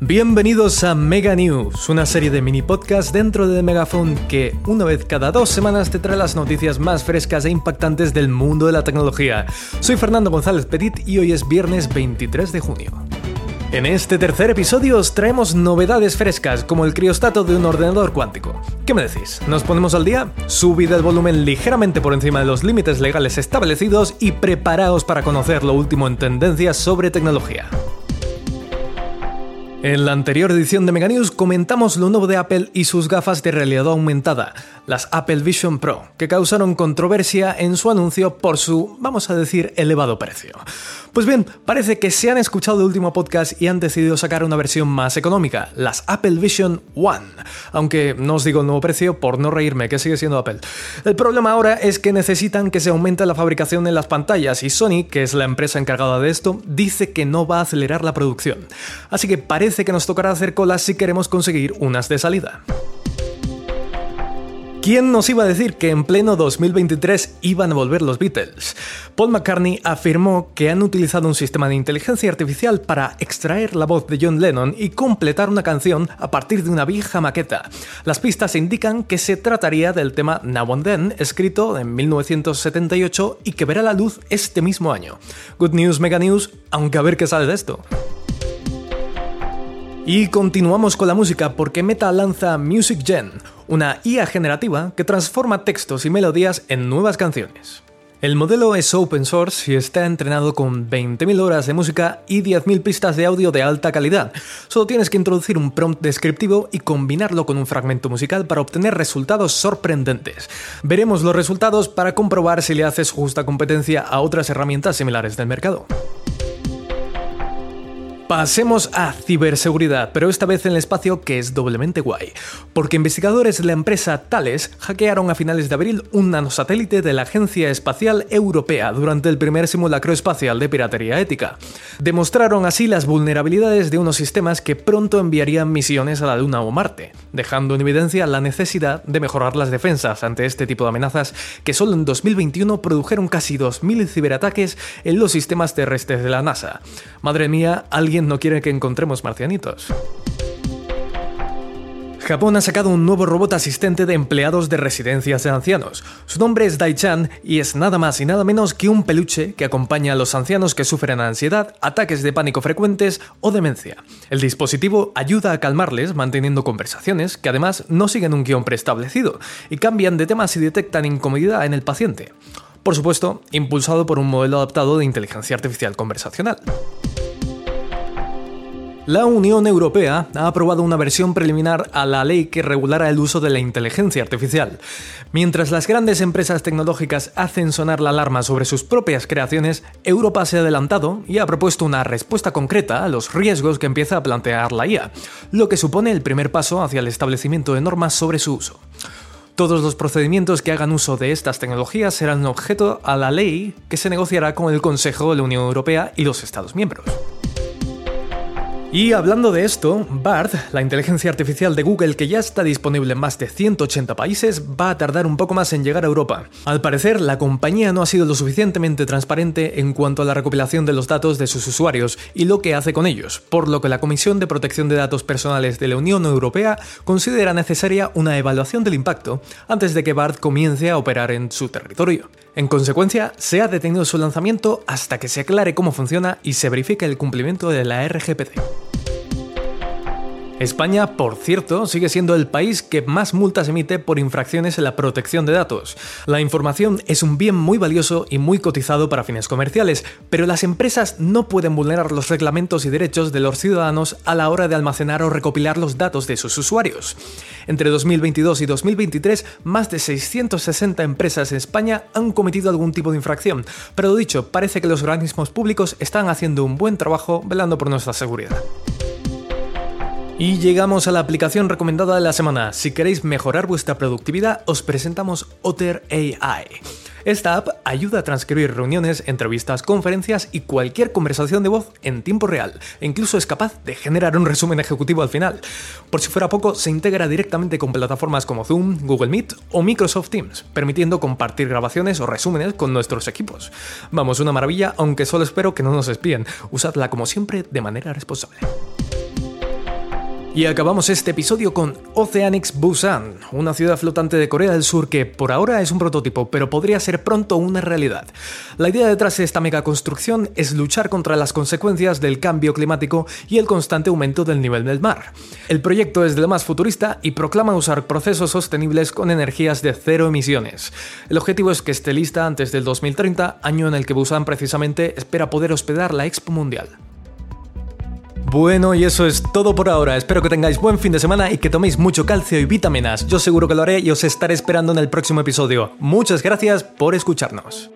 Bienvenidos a Mega News, una serie de mini podcasts dentro de Megaphone que una vez cada dos semanas te trae las noticias más frescas e impactantes del mundo de la tecnología. Soy Fernando González Petit y hoy es viernes 23 de junio. En este tercer episodio os traemos novedades frescas como el criostato de un ordenador cuántico. ¿Qué me decís? ¿Nos ponemos al día? Subid el volumen ligeramente por encima de los límites legales establecidos y preparaos para conocer lo último en tendencias sobre tecnología. En la anterior edición de Mega News comentamos lo nuevo de Apple y sus gafas de realidad aumentada, las Apple Vision Pro, que causaron controversia en su anuncio por su, vamos a decir, elevado precio. Pues bien, parece que se han escuchado el último podcast y han decidido sacar una versión más económica, las Apple Vision One. Aunque no os digo el nuevo precio por no reírme, que sigue siendo Apple. El problema ahora es que necesitan que se aumente la fabricación en las pantallas y Sony, que es la empresa encargada de esto, dice que no va a acelerar la producción. Así que parece que nos tocará hacer colas si queremos conseguir unas de salida. ¿Quién nos iba a decir que en pleno 2023 iban a volver los Beatles? Paul McCartney afirmó que han utilizado un sistema de inteligencia artificial para extraer la voz de John Lennon y completar una canción a partir de una vieja maqueta. Las pistas indican que se trataría del tema Now and Then, escrito en 1978 y que verá la luz este mismo año. Good news, mega news, aunque a ver qué sale de esto. Y continuamos con la música porque Meta lanza Music Gen, una IA generativa que transforma textos y melodías en nuevas canciones. El modelo es open source y está entrenado con 20.000 horas de música y 10.000 pistas de audio de alta calidad. Solo tienes que introducir un prompt descriptivo y combinarlo con un fragmento musical para obtener resultados sorprendentes. Veremos los resultados para comprobar si le haces justa competencia a otras herramientas similares del mercado. Pasemos a ciberseguridad, pero esta vez en el espacio que es doblemente guay, porque investigadores de la empresa Thales hackearon a finales de abril un nanosatélite de la Agencia Espacial Europea durante el primer simulacro espacial de piratería ética. Demostraron así las vulnerabilidades de unos sistemas que pronto enviarían misiones a la Luna o Marte, dejando en evidencia la necesidad de mejorar las defensas ante este tipo de amenazas que solo en 2021 produjeron casi 2.000 ciberataques en los sistemas terrestres de la NASA. Madre mía, alguien no quiere que encontremos marcianitos. Japón ha sacado un nuevo robot asistente de empleados de residencias de ancianos. Su nombre es Daichan y es nada más y nada menos que un peluche que acompaña a los ancianos que sufren ansiedad, ataques de pánico frecuentes o demencia. El dispositivo ayuda a calmarles manteniendo conversaciones que además no siguen un guion preestablecido y cambian de temas si detectan incomodidad en el paciente. Por supuesto, impulsado por un modelo adaptado de inteligencia artificial conversacional. La Unión Europea ha aprobado una versión preliminar a la ley que regulara el uso de la inteligencia artificial. Mientras las grandes empresas tecnológicas hacen sonar la alarma sobre sus propias creaciones, Europa se ha adelantado y ha propuesto una respuesta concreta a los riesgos que empieza a plantear la IA, lo que supone el primer paso hacia el establecimiento de normas sobre su uso. Todos los procedimientos que hagan uso de estas tecnologías serán objeto a la ley que se negociará con el Consejo de la Unión Europea y los Estados miembros. Y hablando de esto, BARD, la inteligencia artificial de Google que ya está disponible en más de 180 países, va a tardar un poco más en llegar a Europa. Al parecer, la compañía no ha sido lo suficientemente transparente en cuanto a la recopilación de los datos de sus usuarios y lo que hace con ellos, por lo que la Comisión de Protección de Datos Personales de la Unión Europea considera necesaria una evaluación del impacto antes de que BARD comience a operar en su territorio. En consecuencia, se ha detenido su lanzamiento hasta que se aclare cómo funciona y se verifique el cumplimiento de la RGPD. España, por cierto, sigue siendo el país que más multas emite por infracciones en la protección de datos. La información es un bien muy valioso y muy cotizado para fines comerciales, pero las empresas no pueden vulnerar los reglamentos y derechos de los ciudadanos a la hora de almacenar o recopilar los datos de sus usuarios. Entre 2022 y 2023, más de 660 empresas en España han cometido algún tipo de infracción, pero dicho, parece que los organismos públicos están haciendo un buen trabajo velando por nuestra seguridad. Y llegamos a la aplicación recomendada de la semana. Si queréis mejorar vuestra productividad, os presentamos Otter AI. Esta app ayuda a transcribir reuniones, entrevistas, conferencias y cualquier conversación de voz en tiempo real, e incluso es capaz de generar un resumen ejecutivo al final. Por si fuera poco, se integra directamente con plataformas como Zoom, Google Meet o Microsoft Teams, permitiendo compartir grabaciones o resúmenes con nuestros equipos. Vamos, una maravilla, aunque solo espero que no nos espíen. Usadla como siempre de manera responsable. Y acabamos este episodio con Oceanics Busan, una ciudad flotante de Corea del Sur que por ahora es un prototipo, pero podría ser pronto una realidad. La idea detrás de esta megaconstrucción es luchar contra las consecuencias del cambio climático y el constante aumento del nivel del mar. El proyecto es de lo más futurista y proclama usar procesos sostenibles con energías de cero emisiones. El objetivo es que esté lista antes del 2030, año en el que Busan precisamente espera poder hospedar la Expo Mundial. Bueno, y eso es todo por ahora. Espero que tengáis buen fin de semana y que toméis mucho calcio y vitaminas. Yo seguro que lo haré y os estaré esperando en el próximo episodio. Muchas gracias por escucharnos.